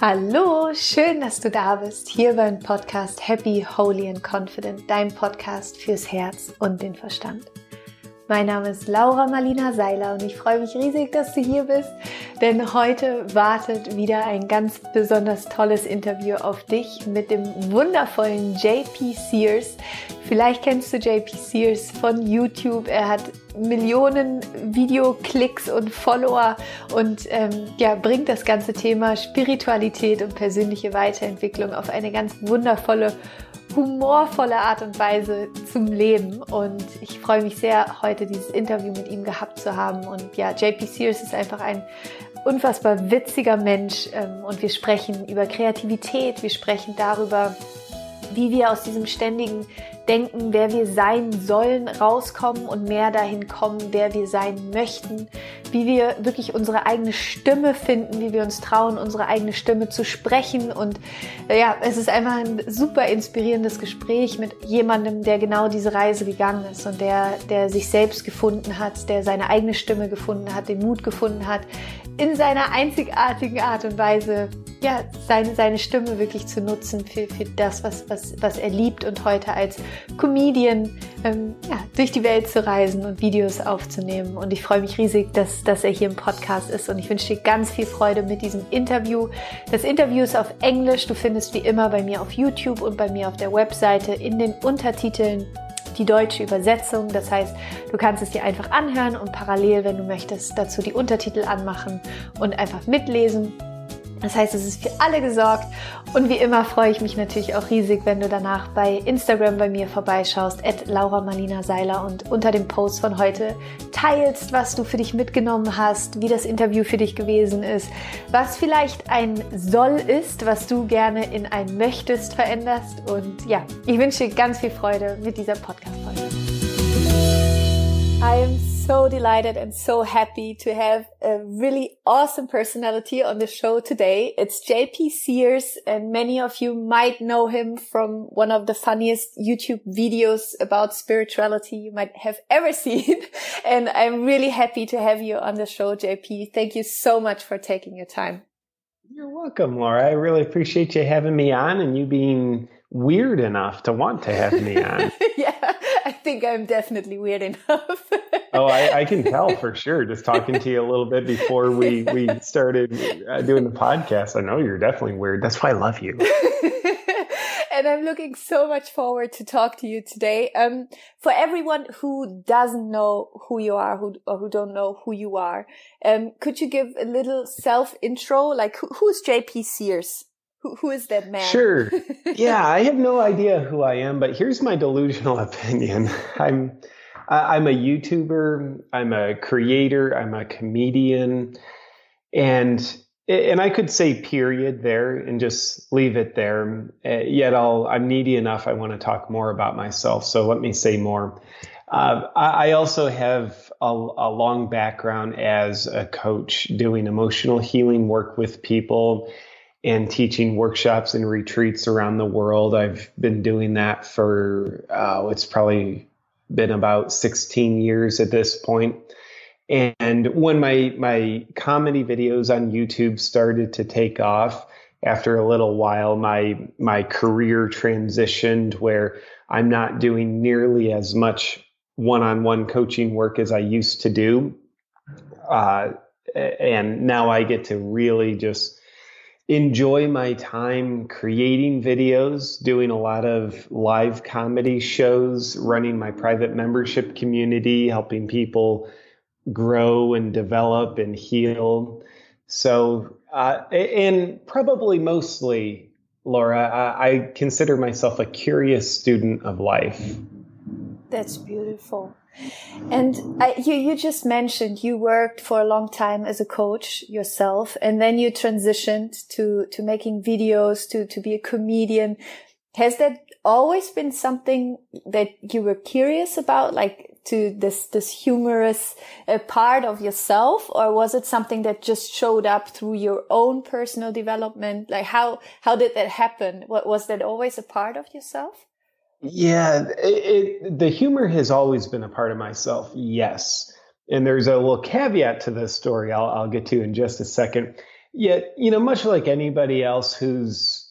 Hallo, schön, dass du da bist, hier beim Podcast Happy, Holy and Confident, dein Podcast fürs Herz und den Verstand. Mein Name ist Laura Marlina Seiler und ich freue mich riesig, dass du hier bist, denn heute wartet wieder ein ganz besonders tolles Interview auf dich mit dem wundervollen JP Sears. Vielleicht kennst du JP Sears von YouTube. Er hat Millionen Videoklicks und Follower und ähm, ja, bringt das ganze Thema Spiritualität und persönliche Weiterentwicklung auf eine ganz wundervolle humorvolle Art und Weise zum Leben. Und ich freue mich sehr, heute dieses Interview mit ihm gehabt zu haben. Und ja, JP Sears ist einfach ein unfassbar witziger Mensch. Ähm, und wir sprechen über Kreativität, wir sprechen darüber, wie wir aus diesem ständigen Denken, wer wir sein sollen, rauskommen und mehr dahin kommen, wer wir sein möchten, wie wir wirklich unsere eigene Stimme finden, wie wir uns trauen, unsere eigene Stimme zu sprechen. Und äh, ja, es ist einfach ein super inspirierendes Gespräch mit jemandem, der genau diese Reise gegangen ist und der, der sich selbst gefunden hat, der seine eigene Stimme gefunden hat, den Mut gefunden hat, in seiner einzigartigen Art und Weise ja, seine, seine Stimme wirklich zu nutzen für, für das, was, was, was er liebt und heute als Comedian ähm, ja, durch die Welt zu reisen und Videos aufzunehmen. Und ich freue mich riesig, dass, dass er hier im Podcast ist und ich wünsche dir ganz viel Freude mit diesem Interview. Das Interview ist auf Englisch. Du findest wie immer bei mir auf YouTube und bei mir auf der Webseite in den Untertiteln die deutsche Übersetzung. Das heißt, du kannst es dir einfach anhören und parallel, wenn du möchtest, dazu die Untertitel anmachen und einfach mitlesen. Das heißt, es ist für alle gesorgt und wie immer freue ich mich natürlich auch riesig, wenn du danach bei Instagram bei mir vorbeischaust, at Laura Marlina Seiler und unter dem Post von heute teilst, was du für dich mitgenommen hast, wie das Interview für dich gewesen ist, was vielleicht ein Soll ist, was du gerne in ein Möchtest veränderst und ja, ich wünsche dir ganz viel Freude mit dieser Podcast-Folge. I am so delighted and so happy to have a really awesome personality on the show today. It's JP Sears and many of you might know him from one of the funniest YouTube videos about spirituality you might have ever seen. and I'm really happy to have you on the show, JP. Thank you so much for taking your time. You're welcome, Laura. I really appreciate you having me on and you being weird enough to want to have me on. yeah, I think I'm definitely weird enough. oh, I, I, can tell for sure. Just talking to you a little bit before we we started uh, doing the podcast, I know you're definitely weird. That's why I love you. and I'm looking so much forward to talk to you today. Um, for everyone who doesn't know who you are, who or who don't know who you are, um, could you give a little self intro? Like, who, who's JP Sears? Who, who is that man? Sure. yeah, I have no idea who I am, but here's my delusional opinion. I'm I'm a YouTuber. I'm a creator. I'm a comedian, and and I could say period there and just leave it there. Uh, yet I'll I'm needy enough. I want to talk more about myself. So let me say more. Uh, I also have a, a, long background as a coach doing emotional healing work with people and teaching workshops and retreats around the world. I've been doing that for, uh, it's probably been about 16 years at this point. And when my, my comedy videos on YouTube started to take off, after a little while, my, my career transitioned where I'm not doing nearly as much one-on-one coaching work as I used to do. Uh, and now I get to really just enjoy my time creating videos, doing a lot of live comedy shows, running my private membership community, helping people grow and develop and heal. So, uh, and probably mostly, Laura, I, I consider myself a curious student of life. That's beautiful. And I, you, you just mentioned you worked for a long time as a coach yourself, and then you transitioned to, to making videos, to, to be a comedian. Has that always been something that you were curious about, like to this, this humorous uh, part of yourself? Or was it something that just showed up through your own personal development? Like how, how did that happen? What, was that always a part of yourself? Yeah, it, it, the humor has always been a part of myself. Yes. And there's a little caveat to this story I'll, I'll get to in just a second. Yet, you know, much like anybody else who's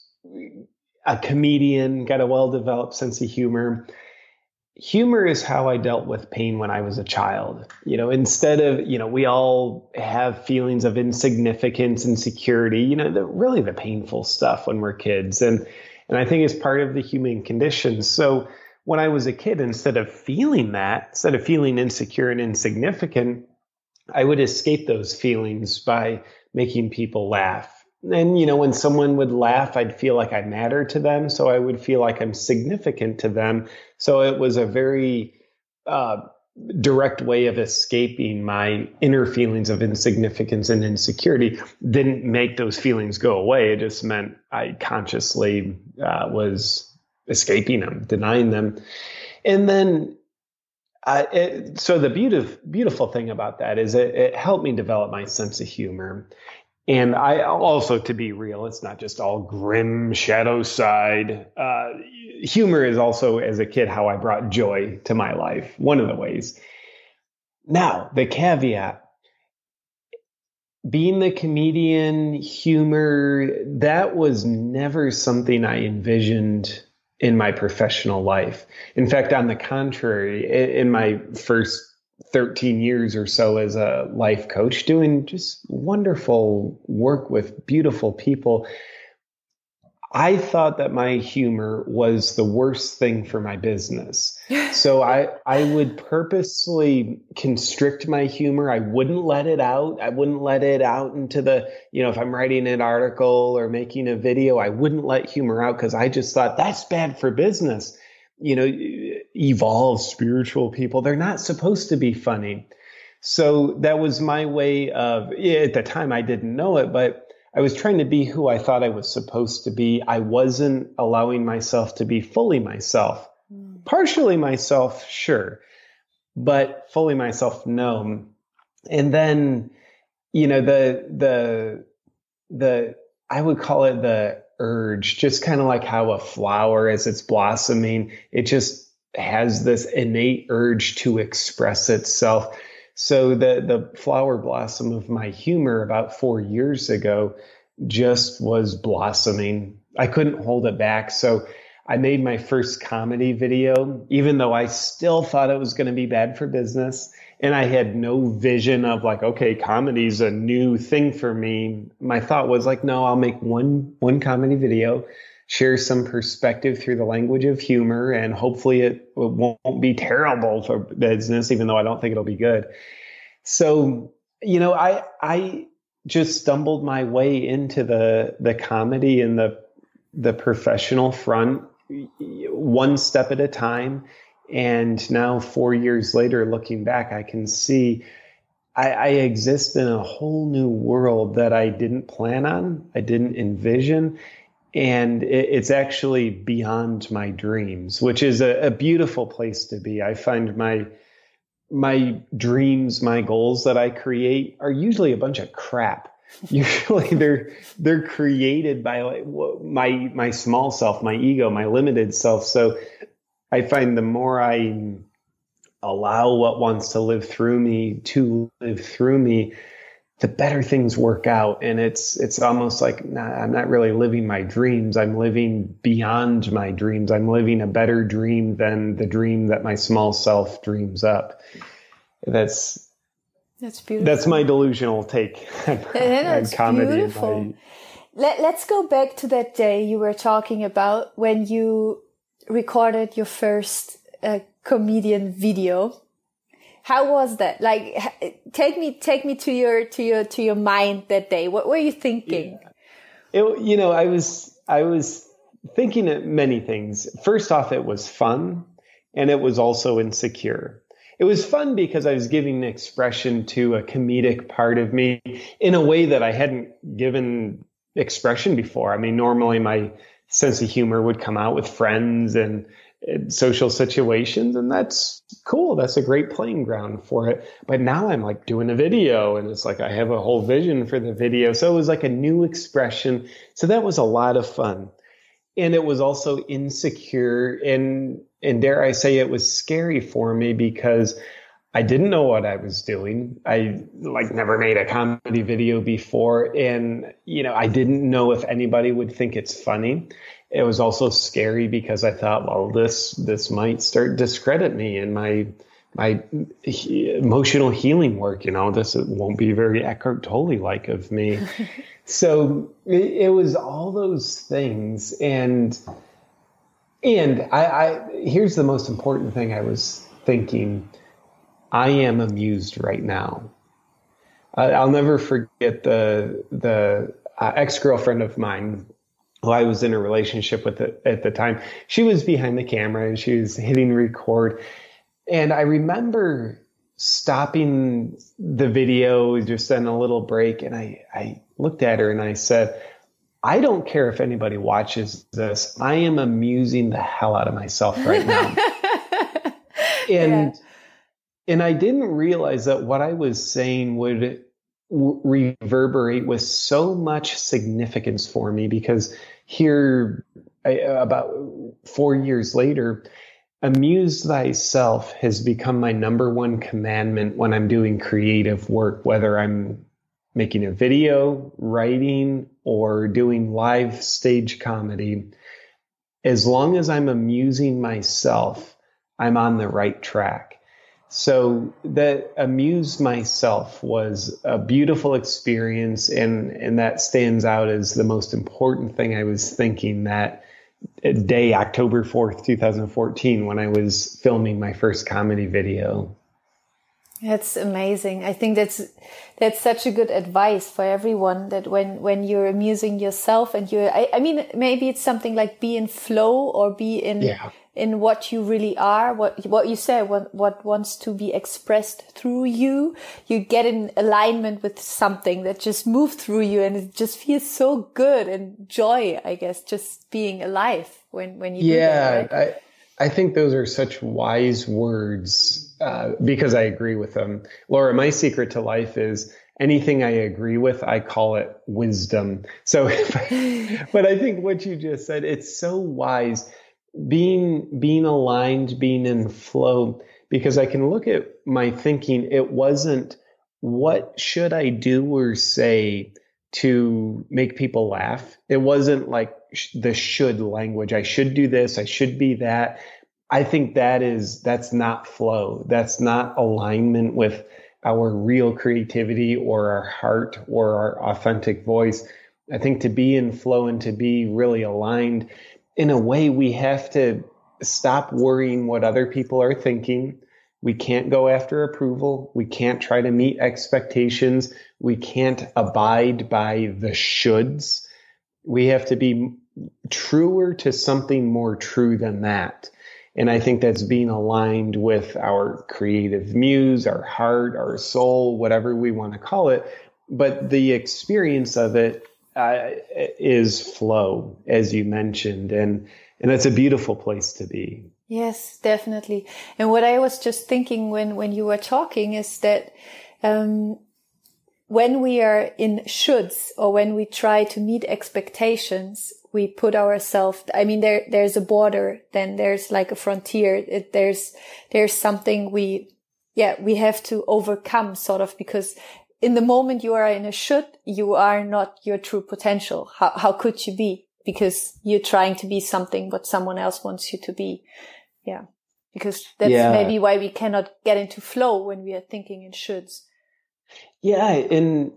a comedian, got a well developed sense of humor, humor is how I dealt with pain when I was a child. You know, instead of, you know, we all have feelings of insignificance, insecurity, you know, the, really the painful stuff when we're kids. And, and I think it's part of the human condition. So when I was a kid, instead of feeling that, instead of feeling insecure and insignificant, I would escape those feelings by making people laugh. And, you know, when someone would laugh, I'd feel like I matter to them. So I would feel like I'm significant to them. So it was a very uh, direct way of escaping my inner feelings of insignificance and insecurity. Didn't make those feelings go away. It just meant I consciously uh, was escaping them, denying them. And then uh, it, so the beautiful beautiful thing about that is it, it, helped me develop my sense of humor and I also, to be real, it's not just all grim shadow side. Uh, humor is also, as a kid, how I brought joy to my life. One of the ways. Now, the caveat being the comedian, humor, that was never something I envisioned in my professional life. In fact, on the contrary, in my first 13 years or so as a life coach, doing just wonderful work with beautiful people. I thought that my humor was the worst thing for my business. so I I would purposely constrict my humor. I wouldn't let it out. I wouldn't let it out into the, you know, if I'm writing an article or making a video, I wouldn't let humor out because I just thought that's bad for business you know, evolved spiritual people, they're not supposed to be funny. So that was my way of, at the time I didn't know it, but I was trying to be who I thought I was supposed to be. I wasn't allowing myself to be fully myself. Mm. Partially myself, sure, but fully myself, no. And then, you know, the, the, the, I would call it the urge, just kind of like how a flower, as it's blossoming, it just has this innate urge to express itself. So the the flower blossom of my humor about four years ago just was blossoming. I couldn't hold it back. So I made my first comedy video, even though I still thought it was going to be bad for business and I had no vision of like, okay, comedy's a new thing for me. My thought was like, no, I'll make one one comedy video, share some perspective through the language of humor, and hopefully it won't be terrible for business, even though I don't think it'll be good. So, you know, I I just stumbled my way into the the comedy and the the professional front one step at a time and now, four years later, looking back, I can see I, I, exist in a whole new world that I didn't plan on, I didn't envision. And it, it's actually beyond my dreams, which is a, a beautiful place to be. I find my my dreams, my goals that I create are usually a bunch of crap. Usually they're they're created by like my my small self, my ego, my limited self. So I find the more I allow what wants to live through me to live through me, the better things work out. And it's it's almost like nah, I'm not really living my dreams. I'm living beyond my dreams. I'm living a better dream than the dream that my small self dreams up. That's that's beautiful. That's my delusional take that's. Beautiful. My... Let, let's go back to that day you were talking about when you recorded your first uh, comedian video. How was that? Like, take me, take me to your, to your, to your mind that day. What were you thinking? Yeah. It, you know, I was, I was thinking of many things. First off, it was fun and it was also insecure. It was fun because I was giving expression to a comedic part of me in a way that I hadn't given expression before. I mean, normally my sense of humor would come out with friends and, social situations and that's cool. That's a great playing ground for it. But now i'm like doing a video and it's like i have a whole vision for the video. So it was like a new expression. So that was a lot of fun. And it was also insecure and and dare i say it was scary for me because I didn't know what I was doing. I like never made a comedy video before. And, you know, I didn't know if anybody would think it's funny. It was also scary because I thought, well, this, this might start discredit me and my, my emotional healing work. You know, this won't be very Eckhart Tolle like of me. so it, it, was all those things. And, and I, I, here's the most important thing I was thinking I am amused right now. I'll never forget the the uh, ex girlfriend of mine who I was in a relationship with at the time. She was behind the camera and she was hitting record, and I remember stopping the video just in a little break, and I I looked at her and I said. I don't care if anybody watches this. I am amusing the hell out of myself right now. and yeah and I didn't realize that what I was saying would reverberate with so much significance for me because here, I, about four years later, amuse thyself has become my number one commandment when I'm doing creative work, whether I'm making a video, writing, or doing live stage comedy. As long as I'm amusing myself, I'm on the right track. So that amuse myself was a beautiful experience, and and that stands out as the most important thing I was thinking that day, October fourth, two thousand fourteen, when I was filming my first comedy video. That's amazing. I think that's that's such a good advice for everyone that when when you're amusing yourself and you're I, I mean maybe it's something like be in flow or be in yeah in what you really are, what what you say, what what wants to be expressed through you. You get in alignment with something that just moves through you, and it just feels so good and joy. I guess just being alive when when you yeah, that, right? I I think those are such wise words uh, because I agree with them, Laura. My secret to life is anything I agree with, I call it wisdom. So, but I think what you just said, it's so wise being being aligned, being in flow, because I can look at my thinking. It wasn't what should I do or say to make people laugh. It wasn't like the should language. I should do this. I should be that. I think that is that's not flow. That's not alignment with our real creativity or our heart or our authentic voice. I think to be in flow and to be really aligned in a way, we have to stop worrying what other people are thinking. We can't go after approval. We can't try to meet expectations. We can't abide by the shoulds. We have to be truer to something more true than that. And I think that's being aligned with our creative muse, our heart, our soul, whatever we want to call it. But the experience of it uh, is flow, as you mentioned, and and that's a beautiful place to be. Yes, definitely. And what I was just thinking when when you were talking is that um, when we are in shoulds or when we try to meet expectations, we put ourselves. I mean, there there's a border, then there's like a frontier. It, there's there's something we yeah we have to overcome sort of because in the moment you are in a should, you are not your true potential. How, how could you be? Because you're trying to be something what someone else wants you to be. Yeah. Because that's yeah. maybe why we cannot get into flow when we are thinking in shoulds. Yeah. And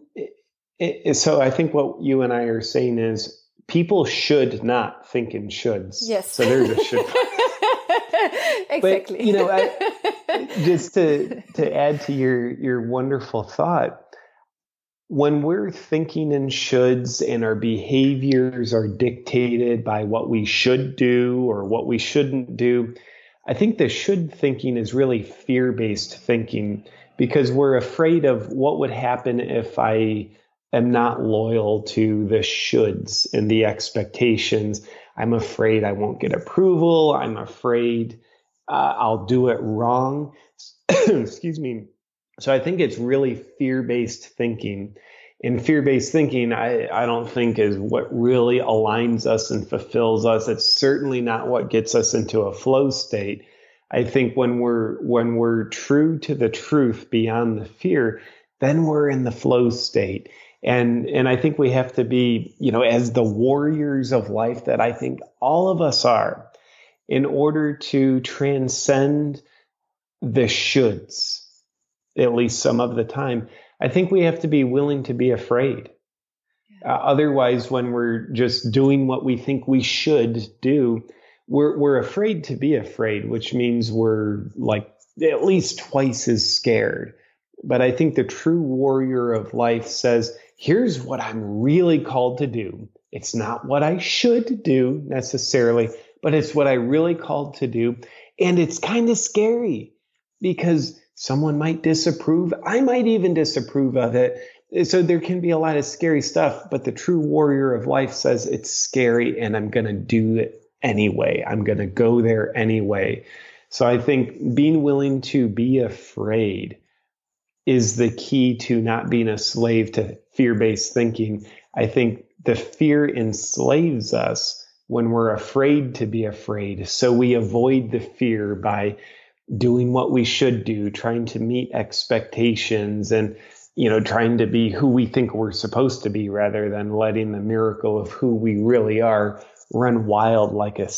so I think what you and I are saying is people should not think in shoulds. Yes. So there's a should. exactly. But, you know, I, just to, to add to your, your wonderful thought, when we're thinking in shoulds and our behaviors are dictated by what we should do or what we shouldn't do, I think the should thinking is really fear based thinking because we're afraid of what would happen if I am not loyal to the shoulds and the expectations. I'm afraid I won't get approval. I'm afraid uh, I'll do it wrong. Excuse me so I think it's really fear based thinking. And fear based thinking, I, I don't think is what really aligns us and fulfills us. It's certainly not what gets us into a flow state. I think when we're when we're true to the truth beyond the fear, then we're in the flow state. And and I think we have to be, you know, as the warriors of life that I think all of us are, in order to transcend the shoulds, at least some of the time, I think we have to be willing to be afraid. Uh, otherwise, when we're just doing what we think we should do, we're we're afraid to be afraid, which means we're like at least twice as scared. But I think the true warrior of life says, here's what I'm really called to do. It's not what I should do necessarily, but it's what I really called to do. And it's kind of scary because someone might disapprove. I might even disapprove of it. So there can be a lot of scary stuff, but the true warrior of life says it's scary and I'm going to do it anyway. I'm going to go there anyway. So I think being willing to be afraid is the key to not being a slave to fear based thinking. I think the fear enslaves us when we're afraid to be afraid. So we avoid the fear by doing what we should do, trying to meet expectations and you know, trying to be who we think we're supposed to be rather than letting the miracle of who we really are run wild like a,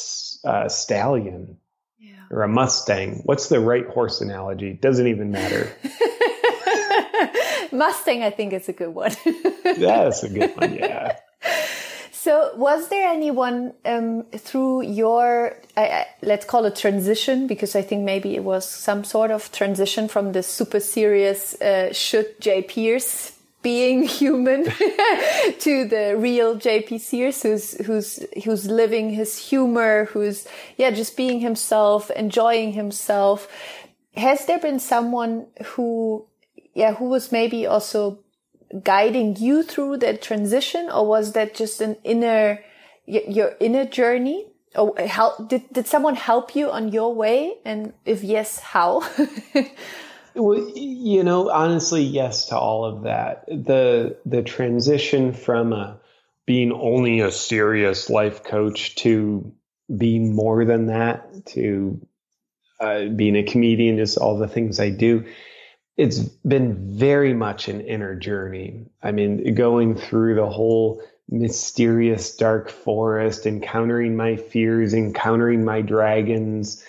a stallion yeah. or a Mustang. What's the right horse analogy? Doesn't even matter. Mustang, I think, is a good one. That's a good one. Yeah. So, was there anyone um, through your, uh, let's call it transition, because I think maybe it was some sort of transition from the super serious uh, should JP Sears being human to the real JP Sears who's who's who's living his humor, who's yeah, just being himself, enjoying himself. Has there been someone who yeah, who was maybe also guiding you through that transition or was that just an inner your inner journey? Or help did did someone help you on your way and if yes, how? Well, you know, honestly, yes to all of that. The the transition from a, uh, being only a serious life coach to being more than that, to uh, being a comedian, just all the things I do. It's been very much an inner journey. I mean, going through the whole mysterious dark forest, encountering my fears, encountering my dragons,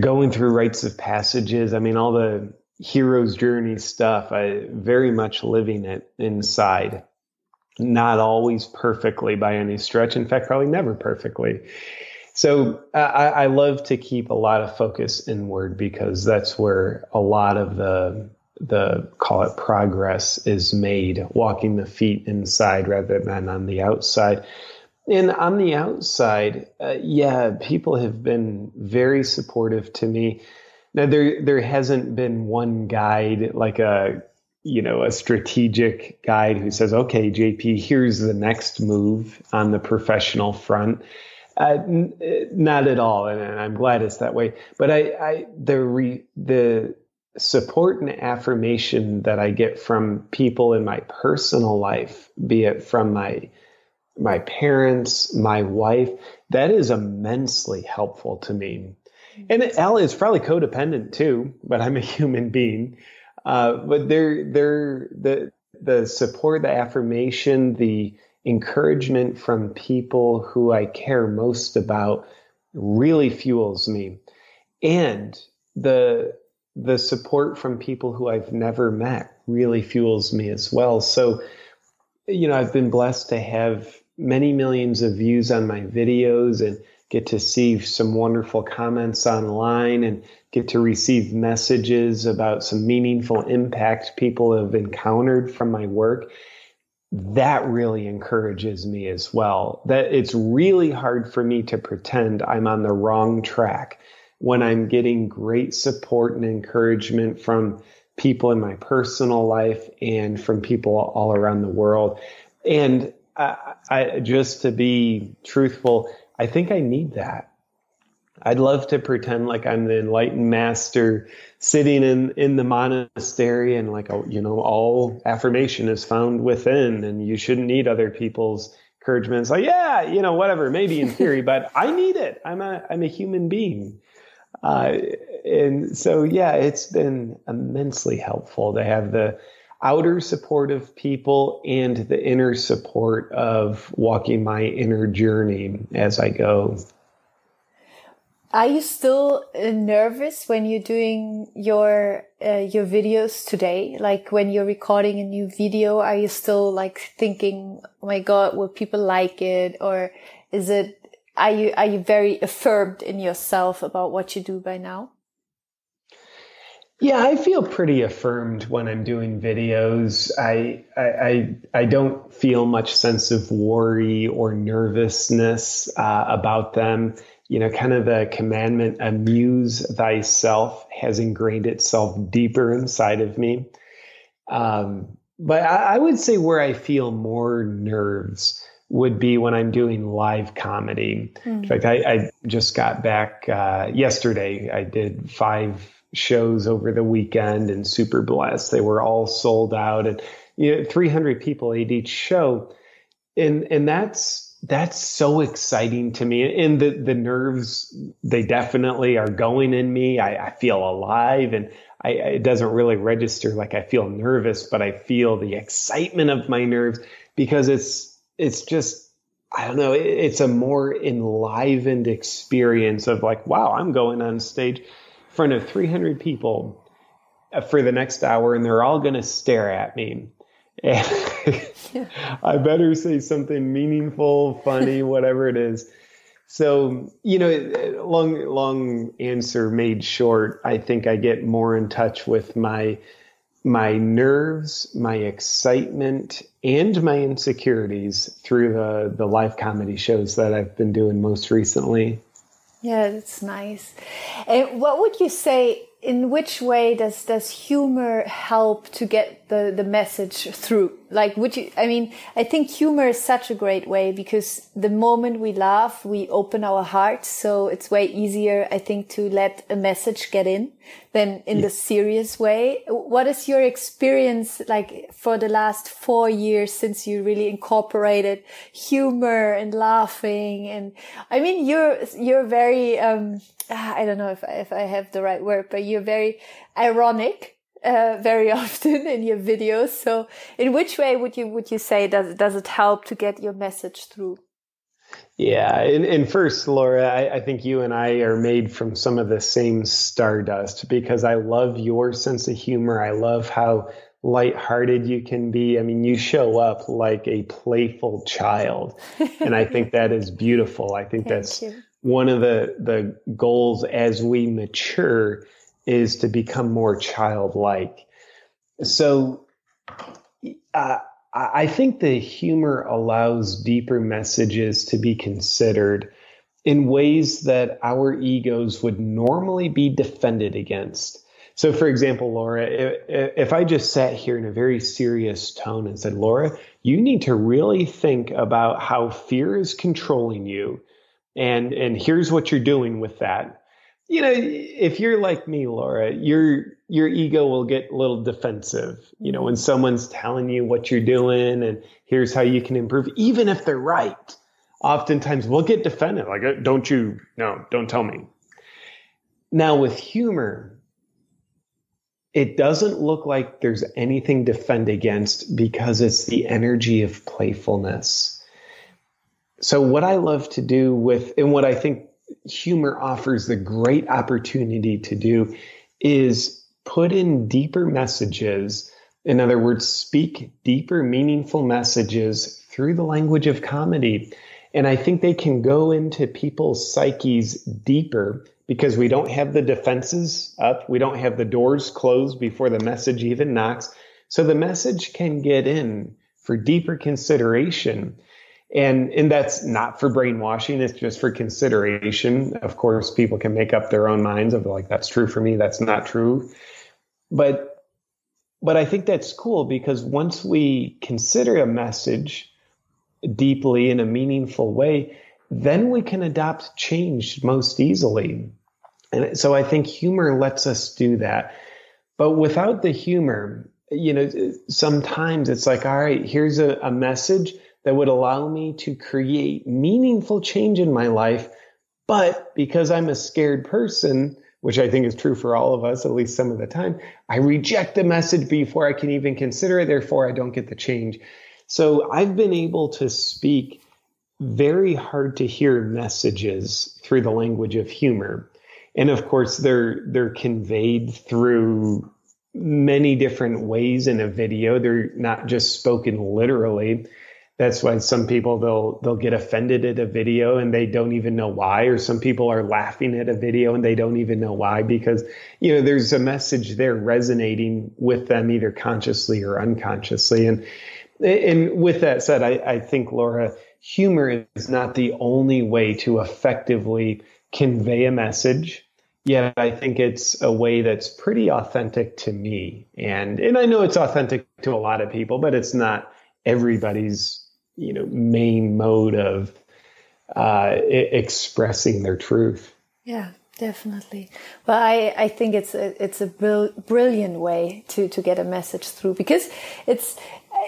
going through rites of passages. I mean, all the hero's journey stuff. I very much living it inside. Not always perfectly by any stretch. In fact, probably never perfectly. So I, I love to keep a lot of focus inward because that's where a lot of the the call it progress is made, walking the feet inside rather than on the outside. And on the outside, uh, yeah, people have been very supportive to me. Now there there hasn't been one guide like a you know a strategic guide who says, "Okay, JP, here's the next move on the professional front." Uh, n- not at all, and, and, I'm glad it's that way. But I, I the re, the support and affirmation that I get from people in my personal life, be it from my my parents, my wife, that is immensely helpful to me. And Ellie is probably codependent too, but I'm a human being. Uh, but they're, they're the, the support, the affirmation, the encouragement from people who I care most about really fuels me. And the, the support from people who I've never met really fuels me as well. So, you know, I've been blessed to have many millions of views on my videos and get to see some wonderful comments online and get to receive messages about some meaningful impact people have encountered from my work that really encourages me as well that it's really hard for me to pretend i'm on the wrong track when i'm getting great support and encouragement from people in my personal life and from people all around the world and I, I, just to be truthful, I think I need that. I'd love to pretend like I'm the enlightened master sitting in, in the monastery and like, you know, all affirmation is found within and you shouldn't need other people's encouragement. It's like, yeah, you know, whatever, maybe in theory, but I need it. I'm a, I'm a human being. Uh, and so, yeah, it's been immensely helpful to have the outer support of people and the inner support of walking my inner journey as I go. Are you still uh, nervous when you're doing your uh, your videos today? Like when you're recording a new video, are you still like thinking, "Oh my God, will people like it?" Or is it are you are you very affirmed in yourself about what you do by now? Yeah, I feel pretty affirmed when I'm doing videos. I, I I I, don't feel much sense of worry or nervousness uh, about them. You know, kind of the commandment "amuse thyself" has ingrained itself deeper inside of me. Um, but I, I would say where I feel more nerves would be when I'm doing live comedy. Mm-hmm. In fact, I, I, just got back uh, yesterday. I did five shows over the weekend and super blessed. They were all sold out and you know 300 people at each show. And and that's that's so exciting to me. And the the nerves they definitely are going in me. I, I feel alive and I, it doesn't really register like I feel nervous, but I feel the excitement of my nerves because it's it's just I don't know, it's a more enlivened experience of like, wow, I'm going on stage in front of 300 people for the next hour and they're all going to stare at me. I better say something meaningful, funny, whatever it is. So, you know, long, long answer made short. I think I get more in touch with my, my nerves, my excitement, and my insecurities through the, the live comedy shows that I've been doing most recently. Yeah, that's nice. And what would you say? In which way does does humor help to get the the message through? Like, would you? I mean, I think humor is such a great way because the moment we laugh, we open our hearts. So it's way easier, I think, to let a message get in than in yeah. the serious way. What is your experience like for the last four years since you really incorporated humor and laughing? And I mean, you're, you're very, um, I don't know if, if I have the right word, but you're very ironic. Uh, very often in your videos. So, in which way would you would you say does does it help to get your message through? Yeah, and, and first, Laura, I, I, think you and I are made from some of the same stardust because I love your sense of humor. I love how lighthearted you can be. I mean, you show up like a playful child, and I think that is beautiful. I think that's you. One of the the goals as we mature is to become more childlike. So. Uh, I think the humor allows deeper messages to be considered in ways that our egos would normally be defended against. So, for example, Laura, if I just sat here in a very serious tone and said, Laura, you need to really think about how fear is controlling you, and, and here's what you're doing with that you know, if you're like me, Laura, your your ego will get a little defensive. You know, when someone's telling you what you're doing and here's how you can improve, even if they're right. Oftentimes we'll get defended, like, don't you, no, don't tell me. Now with humor, it doesn't look like there's anything to defend against because it's the energy of playfulness. So what I love to do with, and what I think humor offers the great opportunity to do is put in deeper messages. In other words, speak deeper, meaningful messages through the language of comedy. And I think they can go into people's psyches deeper because we don't have the defenses up. We don't have the doors closed before the message even knocks. So the message can get in for deeper consideration and and that's not for brainwashing it's just for consideration. Of course people can make up their own minds of like that's true for me that's not true. But but i think that's cool because once we consider a message deeply in a meaningful way then we can adopt change most easily. And so i think humor lets us do that. But without the humor you know sometimes it's like all right here's a, a message that would allow me to create meaningful change in my life. But because I'm a scared person, which I think is true for all of us, at least some of the time. I reject the message before I can even consider it. Therefore, I don't get the change. So I've been able to speak very hard to hear messages through the language of humor. And of course, they're, they're conveyed through many different ways in a video. They're not just spoken literally that's why some people they'll they'll get offended at a video and they don't even know why or some people are laughing at a video and they don't even know why because you know there's a message there resonating with them either consciously or unconsciously and and with that said I, I think laura humor is not the only way to effectively convey a message yet I think it's a way that's pretty authentic to me. And and I know it's authentic to a lot of people, but it's not everybody's you know main mode of uh, expressing their truth. Yeah, definitely. Well, I, I think it's a, it's a brilliant way to, to get a message through because it's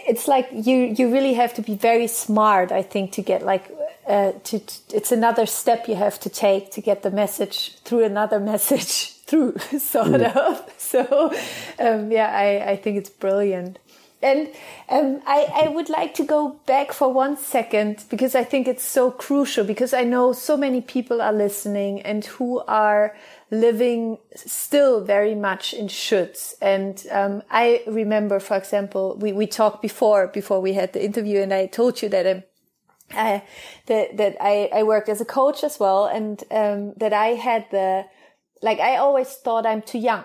it's like you you really have to be very smart. I think to get like uh, to, to it's another step you have to take to get the message through another message through sort mm. of. So um, yeah, I I think it's brilliant. And um, I, I would like to go back for one second because I think it's so crucial because I know so many people are listening and who are living still very much in shoulds. And um, I remember, for example, we, we talked before, before we had the interview and I told you that um, uh, that that I, I worked as a coach as well, and um, that I had the like I always thought I'm too young.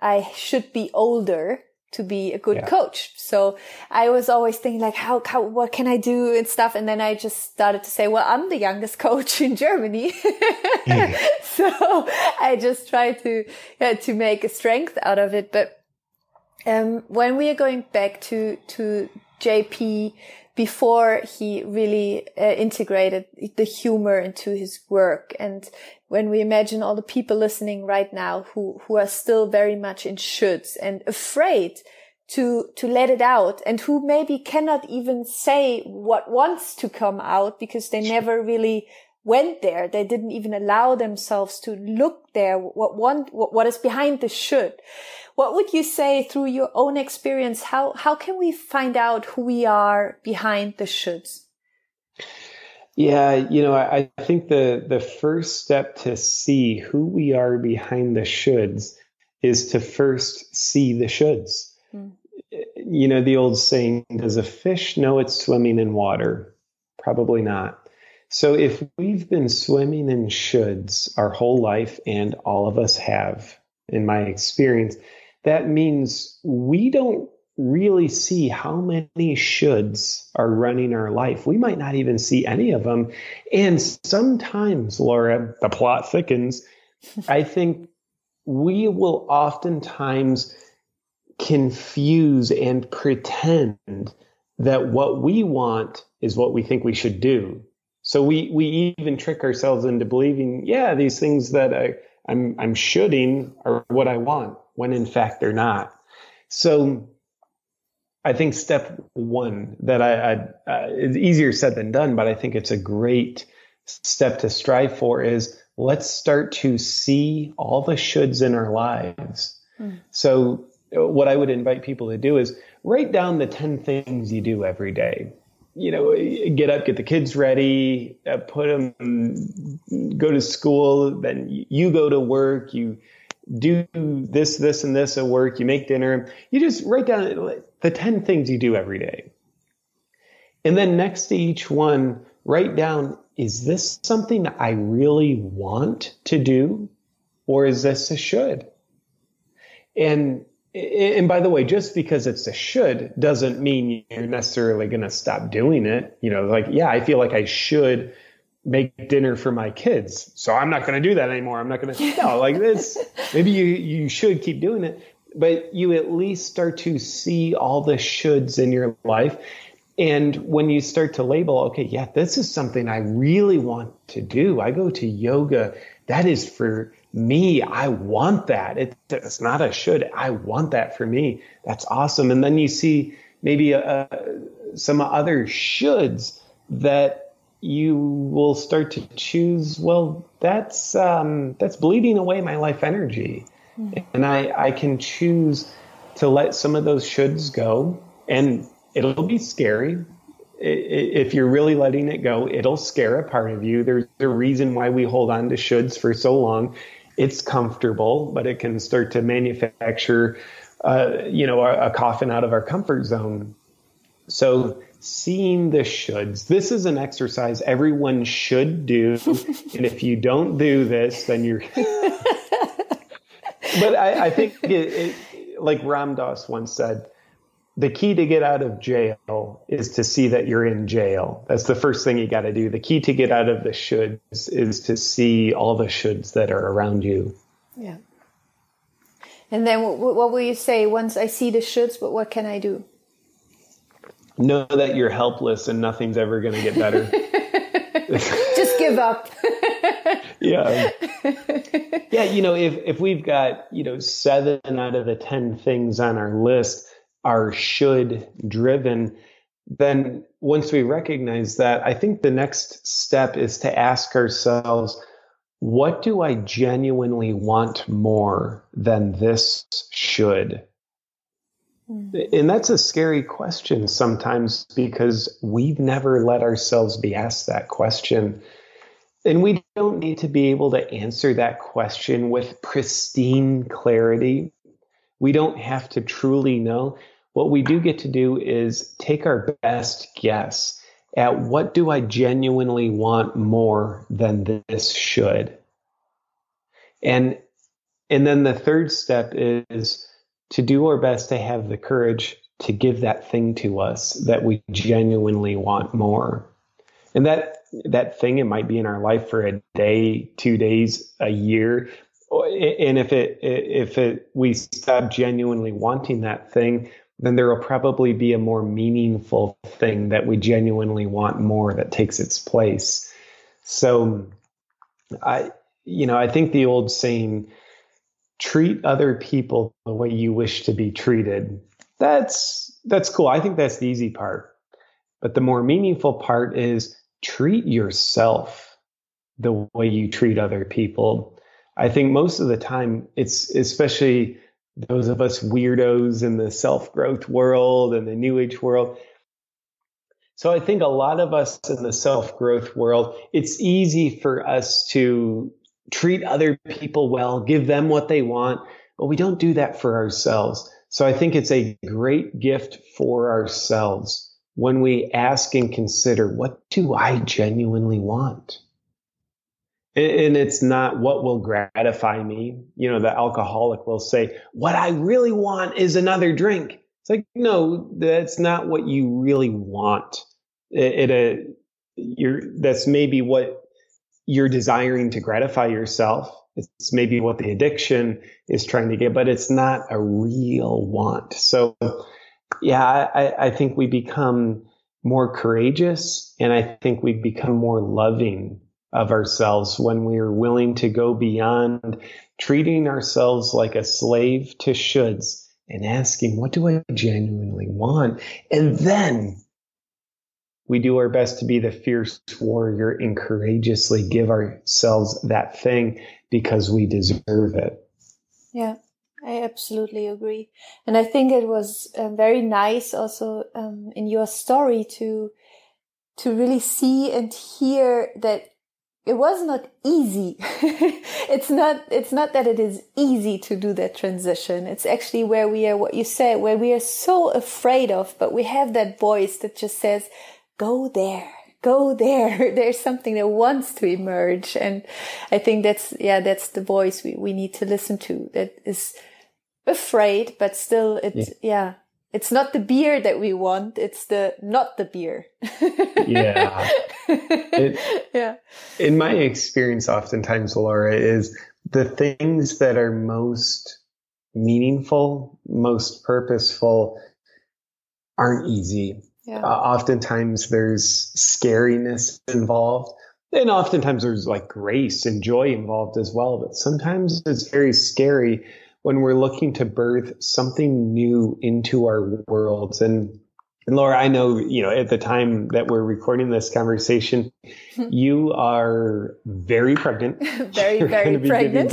I should be older to be a good yeah. coach. So I was always thinking like, how, how, what can I do and stuff? And then I just started to say, well, I'm the youngest coach in Germany. mm. So I just tried to, yeah, to make a strength out of it. But, um, when we are going back to, to JP, before he really uh, integrated the humor into his work and when we imagine all the people listening right now who, who are still very much in shoulds and afraid to, to let it out and who maybe cannot even say what wants to come out because they never really went there. They didn't even allow themselves to look there. What want, what, what is behind the should. What would you say through your own experience? How, how can we find out who we are behind the shoulds? Yeah, you know, I, I think the the first step to see who we are behind the shoulds is to first see the shoulds. Mm. You know, the old saying, does a fish know it's swimming in water? Probably not. So if we've been swimming in shoulds our whole life, and all of us have, in my experience, that means we don't really see how many shoulds are running our life. We might not even see any of them. And sometimes, Laura, the plot thickens. I think we will oftentimes confuse and pretend that what we want is what we think we should do. So we, we even trick ourselves into believing, yeah, these things that I, I'm, I'm shoulding are what I want, when in fact they're not. So I think step one that I, I uh, it's easier said than done, but I think it's a great step to strive for is let's start to see all the shoulds in our lives. Mm. So what I would invite people to do is write down the 10 things you do every day. You know, get up, get the kids ready, uh, put them, go to school, then you go to work, you do this, this, and this at work, you make dinner. You just write down the 10 things you do every day. And then next to each one, write down, is this something I really want to do? Or is this a should? And and by the way, just because it's a should doesn't mean you're necessarily going to stop doing it. You know, like, yeah, I feel like I should make dinner for my kids. So I'm not going to do that anymore. I'm not going to, no, like this, maybe you, you should keep doing it, but you at least start to see all the shoulds in your life. And when you start to label, okay, yeah, this is something I really want to do. I go to yoga. That is for me. I want that. It, it's not a should. I want that for me. That's awesome. And then you see maybe a, uh, a, some other shoulds that you will start to choose, well, that's um, that's bleeding away my life energy. Mm-hmm. And I, I can choose to let some of those shoulds go. And it'll be scary. If you're really letting it go, it'll scare a part of you. There's a reason why we hold on to shoulds for so long. It's comfortable, but it can start to manufacture, uh, you know, a, a coffin out of our comfort zone. So seeing the shoulds. This is an exercise everyone should do. and if you don't do this, then you're. but I, I think it, it, like Ram Dass once said, the key to get out of jail is to see that you're in jail. That's the first thing you got to do. The key to get out of the shoulds is to see all the shoulds that are around you. Yeah. And then what, what will you say once I see the shoulds, but what can I do? Know that you're helpless and nothing's ever going to get better. Just give up. yeah. Yeah, you know, if if we've got, you know, 7 out of the 10 things on our list are should driven, then once we recognize that, I think the next step is to ask ourselves, what do I genuinely want more than this should? Hmm. And that's a scary question sometimes because we've never let ourselves be asked that question. And we don't need to be able to answer that question with pristine clarity. We don't have to truly know. What we do get to do is take our best guess at what do I genuinely want more than this should. And and then the third step is to do our best to have the courage to give that thing to us that we genuinely want more. And that that thing it might be in our life for a day, two days, a year. And if it if it we stop genuinely wanting that thing, then there will probably be a more meaningful thing that we genuinely want more that takes its place. So I you know, I think the old saying treat other people the way you wish to be treated. That's that's cool. I think that's the easy part. But the more meaningful part is treat yourself the way you treat other people. I think most of the time it's especially those of us weirdos in the self-growth world and the new age world. So I think a lot of us in the self-growth world, it's easy for us to treat other people well, give them what they want, but we don't do that for ourselves. So I think it's a great gift for ourselves when we ask and consider, what do I genuinely want? And it's not what will gratify me. You know, the alcoholic will say, what I really want is another drink. It's like, no, that's not what you really want. It, it uh, you're, that's maybe what you're desiring to gratify yourself. It's maybe what the addiction is trying to get, but it's not a real want. So, yeah, I, I think we become more courageous and I think we become more loving of ourselves when we are willing to go beyond treating ourselves like a slave to shoulds and asking, what do I genuinely want? And then we do our best to be the fierce warrior and courageously give ourselves that thing because we deserve it. Yeah, I absolutely agree. And I think it was uh, very nice also um, in your story to to really see and hear that it was not easy. it's not, it's not that it is easy to do that transition. It's actually where we are, what you said, where we are so afraid of, but we have that voice that just says, go there go there. There's something that wants to emerge. And i think that's yeah that's the voice we, we need to listen to that is afraid but still it's yeah. yeah. It's not the beer that we want it's the not the beer. Yeah. It, yeah. in my experience oftentimes laura is the things that are most meaningful most purposeful aren't easy yeah. Uh, oftentimes there's scariness involved. And oftentimes there's like grace and joy involved as well. But sometimes it's very scary when we're looking to birth something new into our worlds. And And Laura, I know, you know, at the time that we're recording this conversation, you are very pregnant. very, very pregnant.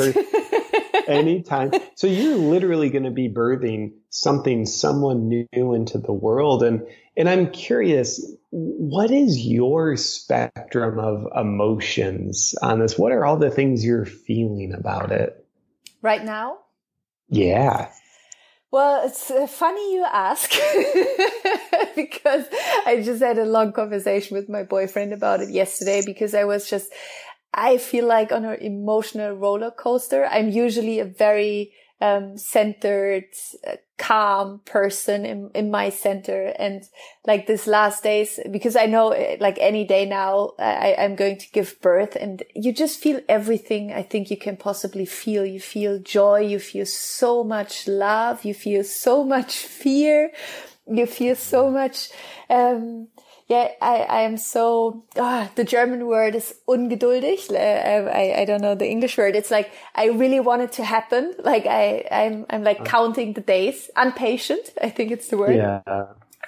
Anytime. So you're literally going to be birthing something, someone new into the world. And, and I'm curious, what is your spectrum of emotions on this? What are all the things you're feeling about it? Right now? Yeah. Well, it's uh, funny you ask because I just had a long conversation with my boyfriend about it yesterday because I was just, I feel like on an emotional roller coaster. I'm usually a very um, centered, uh, calm person in, in my center. And like this last days, because I know uh, like any day now, I, I'm going to give birth and you just feel everything I think you can possibly feel. You feel joy. You feel so much love. You feel so much fear. You feel so much, um, yeah, I, I am so, oh, the German word is ungeduldig. I, I don't know the English word. It's like, I really want it to happen. Like I, I'm, I'm like uh. counting the days, impatient. I think it's the word. Yeah.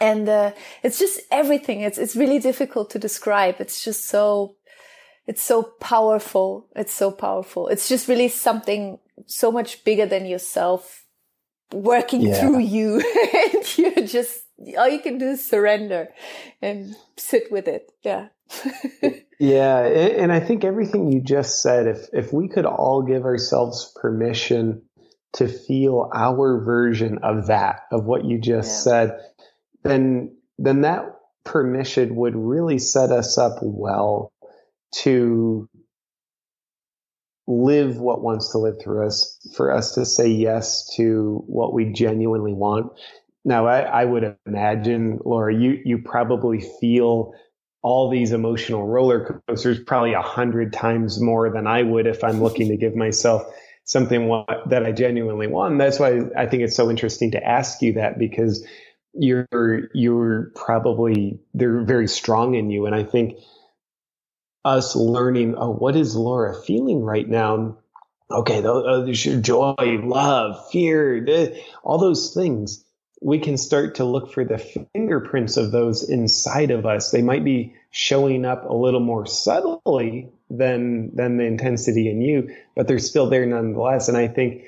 And, uh, it's just everything. It's, it's really difficult to describe. It's just so, it's so powerful. It's so powerful. It's just really something so much bigger than yourself working yeah. through you. and you're just, all you can do is surrender and sit with it. Yeah. yeah. And I think everything you just said, if, if we could all give ourselves permission to feel our version of that, of what you just yeah. said, then, then that permission would really set us up well to live what wants to live through us, for us to say yes to what we genuinely want now, I, I would imagine, Laura, you, you probably feel all these emotional roller coasters probably a hundred times more than I would if I'm looking to give myself something that I genuinely want. That's why I think it's so interesting to ask you that because you're, you're probably, they're very strong in you. And I think us learning, oh, what is Laura feeling right now? Okay, those, uh, joy, love, fear, all those things we can start to look for the fingerprints of those inside of us. They might be showing up a little more subtly than than the intensity in you, but they're still there nonetheless. And I think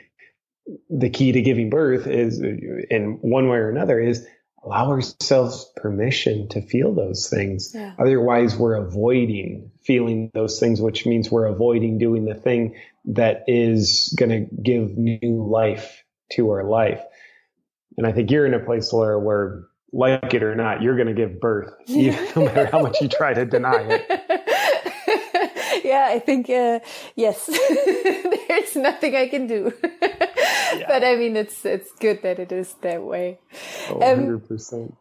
the key to giving birth is, in one way or another, is allow ourselves permission to feel those things. Yeah. Otherwise, we're avoiding feeling those things, which means we're avoiding doing the thing that is going to give new life to our life. And I think you're in a place, Laura, where like it or not, you're going to give birth, even, no matter how much you try to deny it. yeah, I think, uh, yes, there's nothing I can do. yeah. But I mean, it's, it's good that it is that way. Oh, 100%. Um,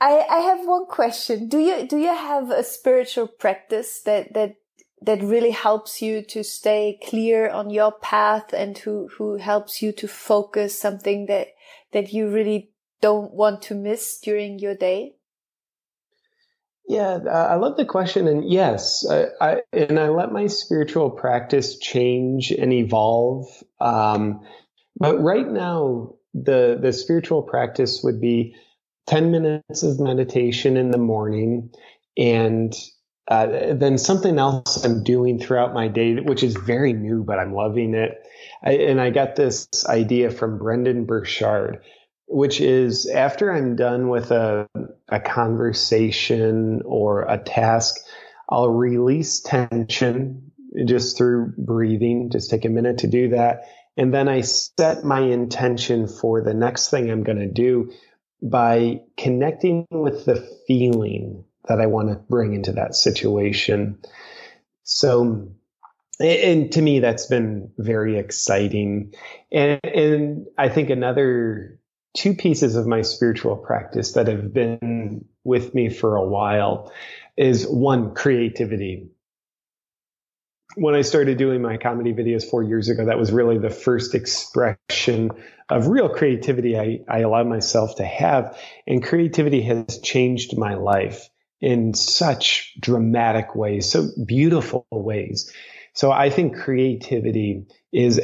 I, I have one question. Do you, do you have a spiritual practice that, that, that really helps you to stay clear on your path and who, who helps you to focus something that, that you really don't want to miss during your day? Yeah, I love the question. And yes, I, I, and I let my spiritual practice change and evolve. Um, but right now, the, the spiritual practice would be 10 minutes of meditation in the morning and uh, then something else I'm doing throughout my day, which is very new, but I'm loving it. I, and I got this idea from Brendon Burchard, which is after I'm done with a, a conversation or a task, I'll release tension just through breathing, just take a minute to do that. And then I set my intention for the next thing I'm going to do by connecting with the feeling that I want to bring into that situation. So, and to me, that's been very exciting. And, and I think another two pieces of my spiritual practice that have been with me for a while is one, creativity. When I started doing my comedy videos four years ago, that was really the first expression of real creativity I, I allowed myself to have. And creativity has changed my life in such dramatic ways, so beautiful ways. So I think creativity is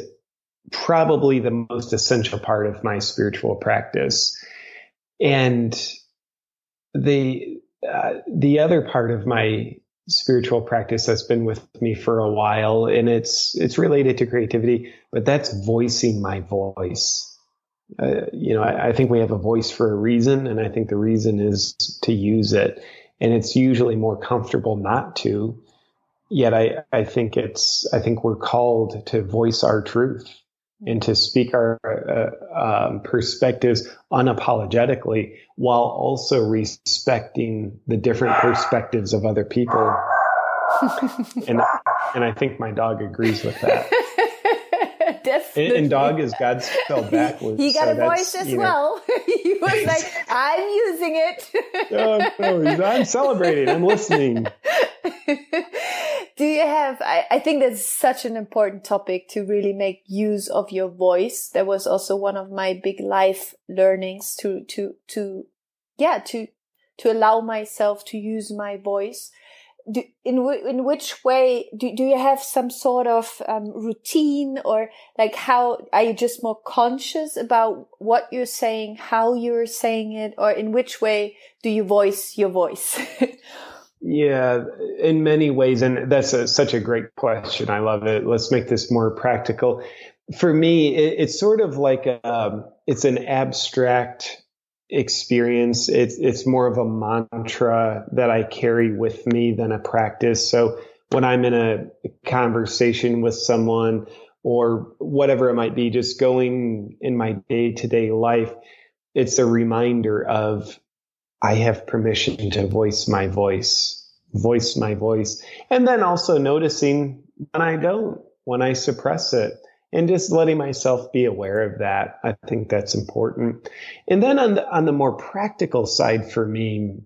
probably the most essential part of my spiritual practice. And the uh, the other part of my spiritual practice that's been with me for a while and it's it's related to creativity but that's voicing my voice uh, you know I, I, think we have a voice for a reason and i think the reason is to use it and it's usually more comfortable not to yet i i think it's i think we're called to voice our truth and to speak our uh, um, perspectives unapologetically while also respecting the different perspectives of other people. and and I think my dog agrees with that. And, and, dog is God spelled backwards. He got so a voice as well. he was like, "I'm using it." no, no, I'm celebrating. I'm listening do you have I, I think that's such an important topic to really make use of your voice. That was also one of my big life learnings to to to yeah to to allow myself to use my voice. Do, in in which way do do you have some sort of um, routine or like how are you just more conscious about what you're saying how you're saying it or in which way do you voice your voice Yeah, in many ways. And that's a, such a great question. I love it. Let's make this more practical. For me, it, it's sort of like a, um, it's an abstract experience. It's, it's more of a mantra that I carry with me than a practice. So when I'm in a conversation with someone or whatever it might be, just going in my day to day life, it's a reminder of I have permission to voice my voice, voice my voice. And then also noticing when I don't, when I suppress it and just letting myself be aware of that. I think that's important. And then on the, on the more practical side for me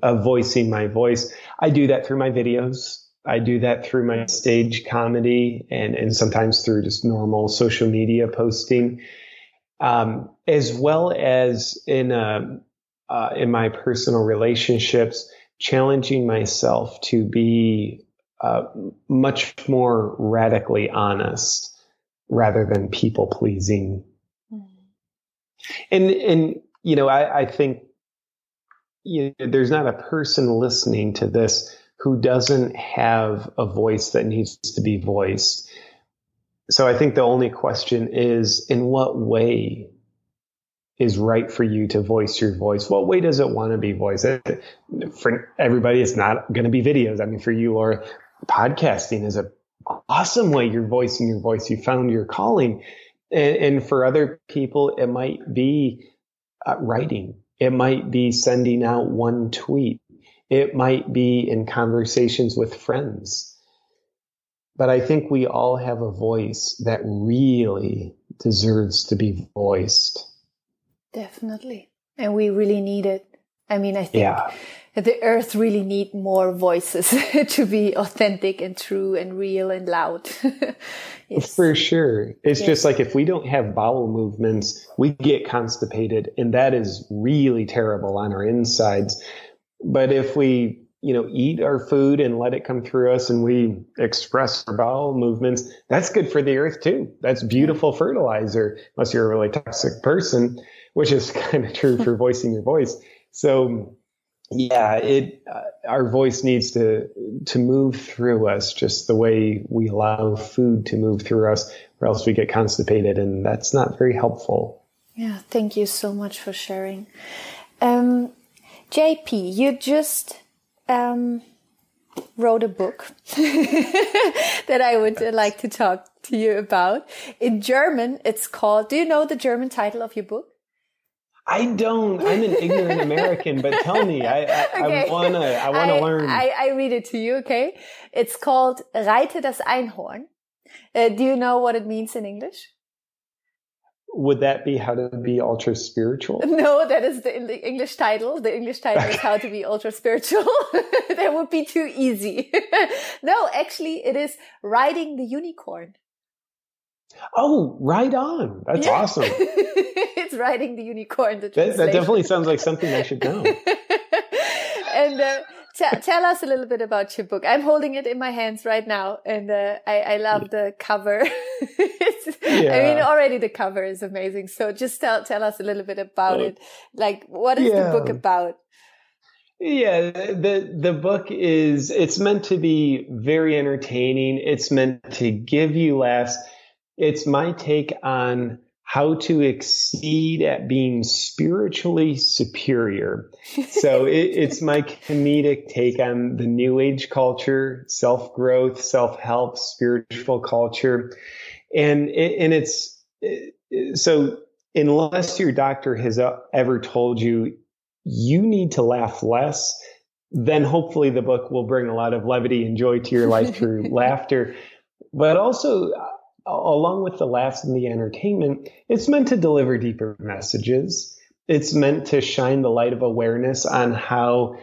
of voicing my voice, I do that through my videos. I do that through my stage comedy and, and sometimes through just normal social media posting, um, as well as in a, uh, in my personal relationships, challenging myself to be uh, much more radically honest rather than people pleasing. Mm. And and you know, I, I think you know, there's not a person listening to this who doesn't have a voice that needs to be voiced. So I think the only question is, in what way is right for you to voice your voice. What way does it want to be voiced? For everybody, it's not going to be videos. I mean, for you, or podcasting is a awesome way you're voicing your voice. You found your calling. And, and for other people, it might be uh, writing. It might be sending out one tweet. It might be in conversations with friends. But I think we all have a voice that really deserves to be voiced. Definitely. And we really need it. I mean, I think yeah. the earth really need more voices to be authentic and true and real and loud. yes. For sure. It's yes. just like if we don't have bowel movements, we get constipated and that is really terrible on our insides. But if we, you know, eat our food and let it come through us and we express our bowel movements, that's good for the earth too. That's beautiful fertilizer, unless you're a really toxic person which is kind of true for voicing your voice. So yeah, it, uh, our voice needs to, to move through us just the way we allow food to move through us or else we get constipated and that's not very helpful. Yeah. Thank you so much for sharing. Um, JP, you just, um, wrote a book that I would like to talk to you about. In German, it's called, do you know the German title of your book? I don't. I'm an ignorant American, but tell me. I, I, okay. I wanna. I wanna I, learn. I, I read it to you. Okay. It's called "Reite das Einhorn." Uh, do you know what it means in English? Would that be how to be ultra spiritual? No, that is the, the English title. The English title is how to be ultra spiritual. that would be too easy. no, actually, it is riding the unicorn. Oh, right on. That's yeah. awesome. it's riding the unicorn. The that, that, definitely sounds like something I should know. and uh, t- tell us a little bit about your book. I'm holding it in my hands right now, and uh, I, I, love yeah. the cover. yeah. I mean, already the cover is amazing. So just tell tell us a little bit about it. Like, what is the book about? Yeah, the the book is it's meant to be very entertaining. It's meant to give you laughs. It's my take on how to exceed at being spiritually superior. So it, it's my comedic take on the new age culture, self growth, self help, spiritual culture. And, and it's so unless your doctor has uh, ever told you you need to laugh less, then hopefully the book will bring a lot of levity and joy to your life through laughter. But also, along with the laughs and the entertainment, it's meant to deliver deeper messages. It's meant to shine the light of awareness on how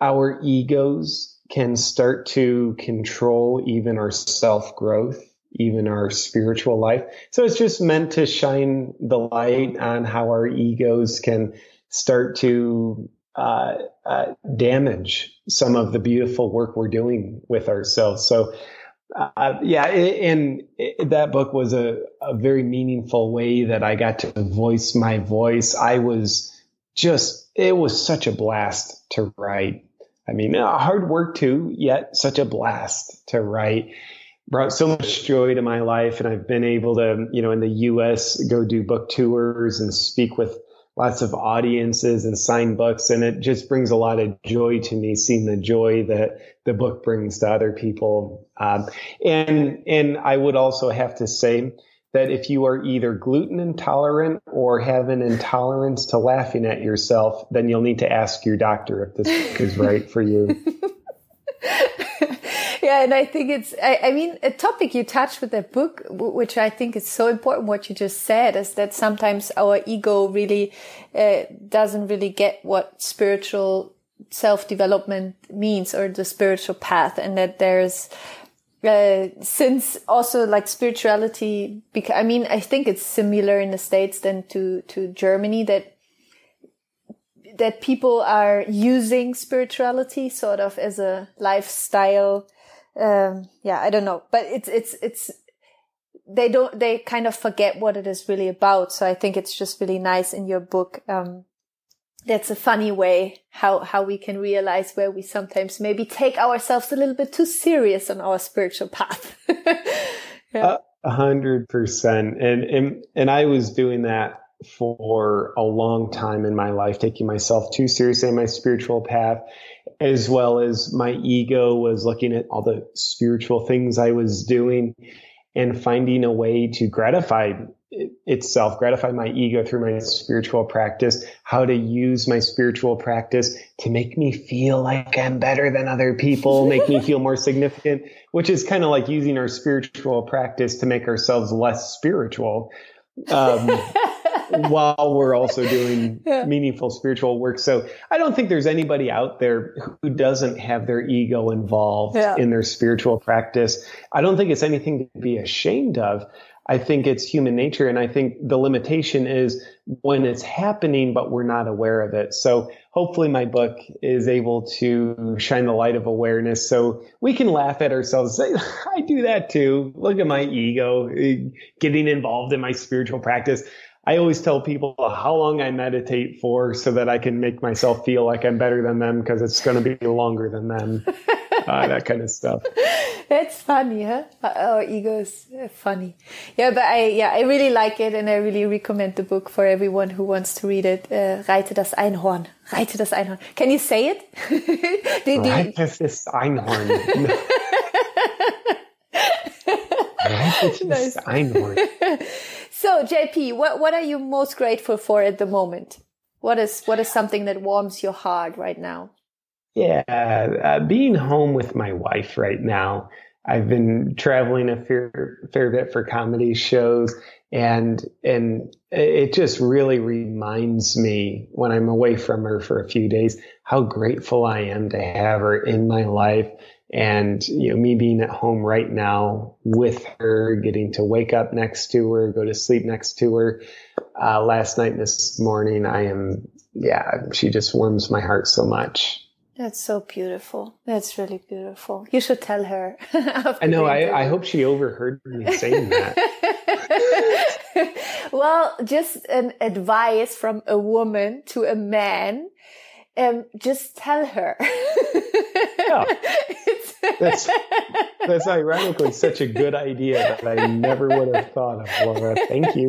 our egos can start to control even our self growth, even our spiritual life. So it's just meant to shine the light on how our egos can start to uh, uh, damage some of the beautiful work we're doing with ourselves. So uh, yeah, and that book was a, a very meaningful way that I got to voice my voice. I was just, it was such a blast to write. I mean, hard work too, yet such a blast to write. Brought so much joy to my life, and I've been able to, you know, in the U.S. go do book tours and speak with lots of audiences and sign books. And it just brings a lot of joy to me, seeing the joy that the book brings to other people. Um, and, and I would also have to say that if you are either gluten intolerant or have an intolerance to laughing at yourself, then you'll need to ask your doctor if this is right for you. yeah, and I think it's, I, I, mean, a topic you touched with that book, which I think is so important, what you just said, is that sometimes our ego really uh, doesn't really get what spiritual self development means or the spiritual path, and that there's, uh, since also like spirituality, because I mean, I think it's similar in the States than to, to Germany that that people are using spirituality sort of as a lifestyle um, yeah, I don't know, but it's, it's, it's, they don't, they kind of forget what it is really about. So I think it's just really nice in your book. Um, that's a funny way how, how we can realize where we sometimes maybe take ourselves a little bit too serious on our spiritual path. A hundred percent. And, and, and I was doing that for a long time in my life, taking myself too seriously in my spiritual path as well as my ego was looking at all the spiritual things I was doing and finding a way to gratify itself, gratify my ego through my spiritual practice, how to use my spiritual practice to make me feel like I'm better than other people, make me feel more significant, which is kind of like using our spiritual practice to make ourselves less spiritual. Um, while we're also doing yeah. meaningful spiritual work. So I don't think there's anybody out there who doesn't have their ego involved yeah. in their spiritual practice. I don't think it's anything to be ashamed of. I think it's human nature. And I think the limitation is when it's happening, but we're not aware of it. So hopefully my book is able to shine the light of awareness so we can laugh at ourselves say, I do that too. Look at my ego getting involved in my spiritual practice. I always tell people how long I meditate for so that I can make myself feel like I'm better than them because it's going to be longer than them. uh, that kind of stuff. That's funny, huh? Our ego's funny. Yeah, but I, yeah, I really like it and I really recommend the book for everyone who wants to read it. Uh, Reite das Einhorn. Reite das Einhorn. Can you say it? did, Reite das Einhorn. Reite das Einhorn. So, JP, what, what are you most grateful for at the moment? What is, what is something that warms your heart right now? Yeah, uh, being home with my wife right now. I've been traveling a fair, fair bit for comedy shows and, and it just really reminds me when I'm away from her for a few days, how grateful I am to have her in my life and, you know, me being at home right now with her, getting to wake up next to her, go to sleep next to her. Uh, last night, this morning, I am, yeah, she just warms my heart so much. That's so beautiful. That's really beautiful. You should tell her. I know. I, I hope she overheard me saying that. well, just an advice from a woman to a man Um, just tell her. yeah. That's, that's ironically such a good idea that I never would have thought of, Laura. Thank you.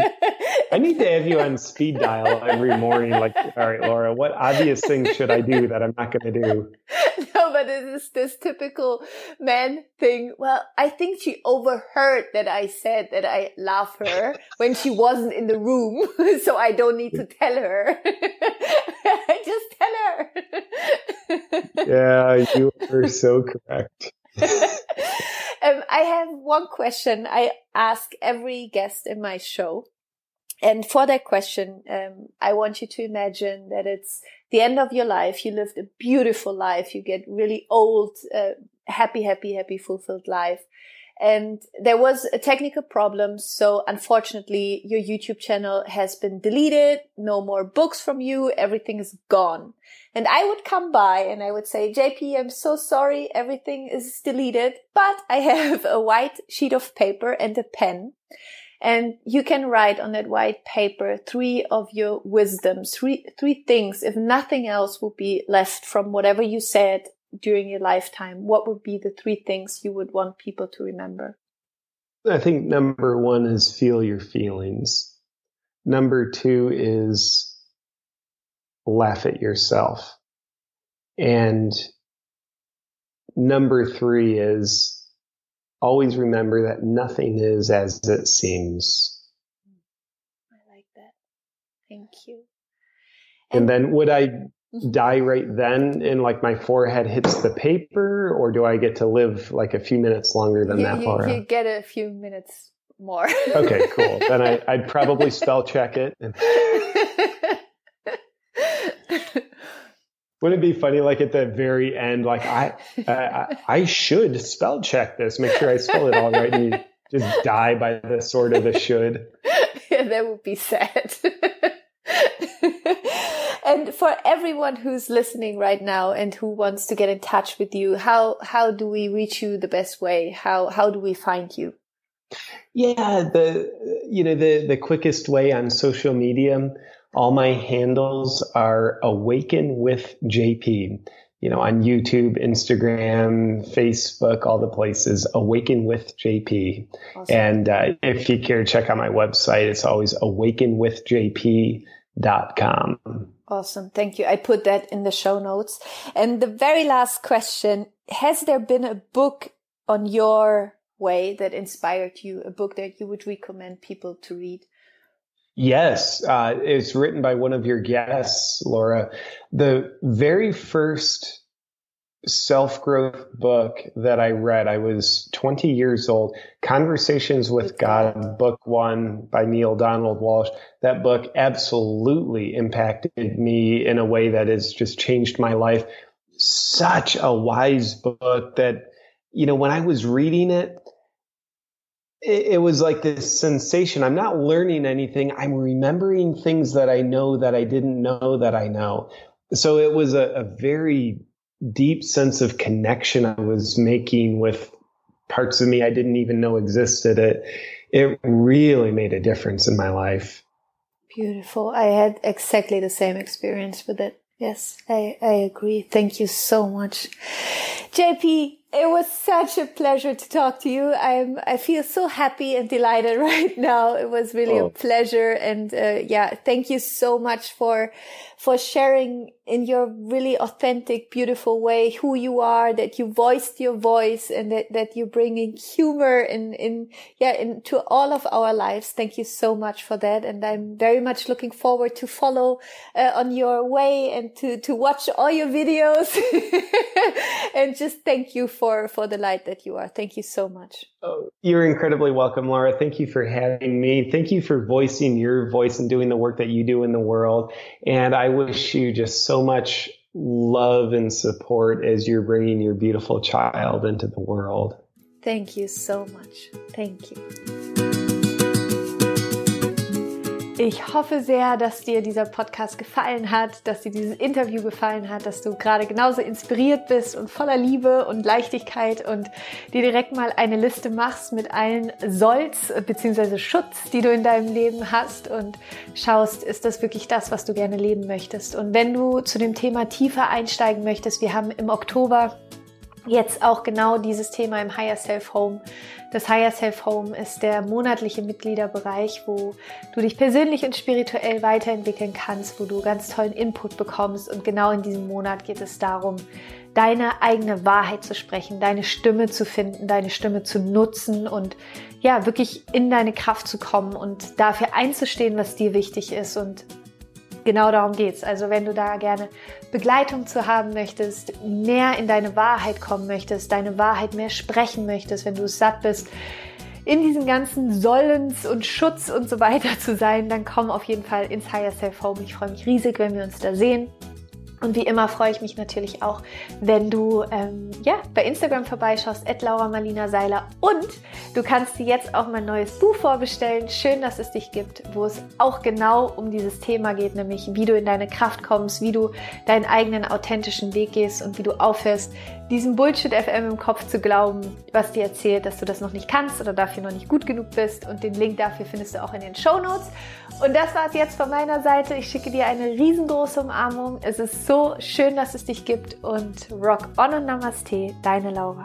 I need to have you on speed dial every morning. Like, all right, Laura, what obvious things should I do that I'm not going to do? No, but it is this typical man thing. Well, I think she overheard that I said that I love her when she wasn't in the room, so I don't need to tell her. I just tell her. yeah, you are so correct. um, I have one question I ask every guest in my show. And for that question, um, I want you to imagine that it's the end of your life. You lived a beautiful life. You get really old, uh, happy, happy, happy, fulfilled life. And there was a technical problem. So unfortunately, your YouTube channel has been deleted. No more books from you. Everything is gone. And I would come by and I would say, JP, I'm so sorry. Everything is deleted, but I have a white sheet of paper and a pen. And you can write on that white paper three of your wisdoms, three, three things. If nothing else will be left from whatever you said during your lifetime, what would be the three things you would want people to remember? I think number one is feel your feelings. Number two is laugh at yourself. And number three is always remember that nothing is as it seems. I like that. Thank you. And, and then would I mm-hmm. die right then and like my forehead hits the paper or do I get to live like a few minutes longer than you, that? You, you get a few minutes more. okay, cool. Then I, I'd probably spell check it. And... Wouldn't it be funny, like at the very end, like I, I, I should spell check this, make sure I spell it all right, and you just die by the sword of the should. Yeah, that would be sad. and for everyone who's listening right now and who wants to get in touch with you, how how do we reach you the best way? How how do we find you? Yeah, the you know the the quickest way on social media all my handles are Awaken with JP. You know, on YouTube, Instagram, Facebook, all the places, Awaken with JP. Awesome. And uh, if you care check out my website, it's always awakenwithjp.com. Awesome. Thank you. I put that in the show notes. And the very last question Has there been a book on your way that inspired you, a book that you would recommend people to read? Yes, uh, it's written by one of your guests, Laura. The very first self growth book that I read, I was 20 years old. Conversations with God, book one by Neale Donald Walsch. That book absolutely impacted me in a way that has just changed my life. Such a wise book that, you know, when I was reading it, it, it was like this sensation. I'm not learning anything. I'm remembering things that I know that I didn't know that I know. So it was a, a very deep sense of connection I was making with parts of me I didn't even know existed. It it really made a difference in my life. Beautiful. I had exactly the same experience with it. Yes, I, I agree. Thank you so much. JP, it was such a pleasure to talk to you. I'm, I feel so happy and delighted right now. It was really oh. a pleasure. And, uh, yeah, thank you so much for, for sharing in your really authentic, beautiful way who you are, that you voiced your voice and that, that you're bringing humor in, in, yeah, into all of our lives. Thank you so much for that. And I'm very much looking forward to follow uh, on your way and to, to watch all your videos and just thank you for, for the light that you are. Thank you so much. Oh, you're incredibly welcome, Laura. Thank you for having me. Thank you for voicing your voice and doing the work that you do in the world. And I wish you just so much love and support as you're bringing your beautiful child into the world. Thank you so much. Thank you. Ich hoffe sehr, dass dir dieser Podcast gefallen hat, dass dir dieses Interview gefallen hat, dass du gerade genauso inspiriert bist und voller Liebe und Leichtigkeit und dir direkt mal eine Liste machst mit allen Solls bzw. Schutz, die du in deinem Leben hast und schaust, ist das wirklich das, was du gerne leben möchtest. Und wenn du zu dem Thema tiefer einsteigen möchtest, wir haben im Oktober jetzt auch genau dieses Thema im Higher Self Home. Das Higher Self Home ist der monatliche Mitgliederbereich, wo du dich persönlich und spirituell weiterentwickeln kannst, wo du ganz tollen Input bekommst. Und genau in diesem Monat geht es darum, deine eigene Wahrheit zu sprechen, deine Stimme zu finden, deine Stimme zu nutzen und ja, wirklich in deine Kraft zu kommen und dafür einzustehen, was dir wichtig ist und genau darum geht's. Also wenn du da gerne Begleitung zu haben möchtest, mehr in deine Wahrheit kommen möchtest, deine Wahrheit mehr sprechen möchtest, wenn du es satt bist, in diesen ganzen Sollens und Schutz und so weiter zu sein, dann komm auf jeden Fall ins Higher Self Home. Ich freue mich riesig, wenn wir uns da sehen. Und wie immer freue ich mich natürlich auch, wenn du ähm, ja, bei Instagram vorbeischaust, at Laura Marlina Seiler. Und du kannst dir jetzt auch mein neues Buch vorbestellen. Schön, dass es dich gibt, wo es auch genau um dieses Thema geht, nämlich wie du in deine Kraft kommst, wie du deinen eigenen authentischen Weg gehst und wie du aufhörst, diesem Bullshit FM im Kopf zu glauben, was dir erzählt, dass du das noch nicht kannst oder dafür noch nicht gut genug bist. Und den Link dafür findest du auch in den Show Notes. Und das war es jetzt von meiner Seite. Ich schicke dir eine riesengroße Umarmung. Es ist so schön, dass es dich gibt und rock on und Namaste, deine Laura.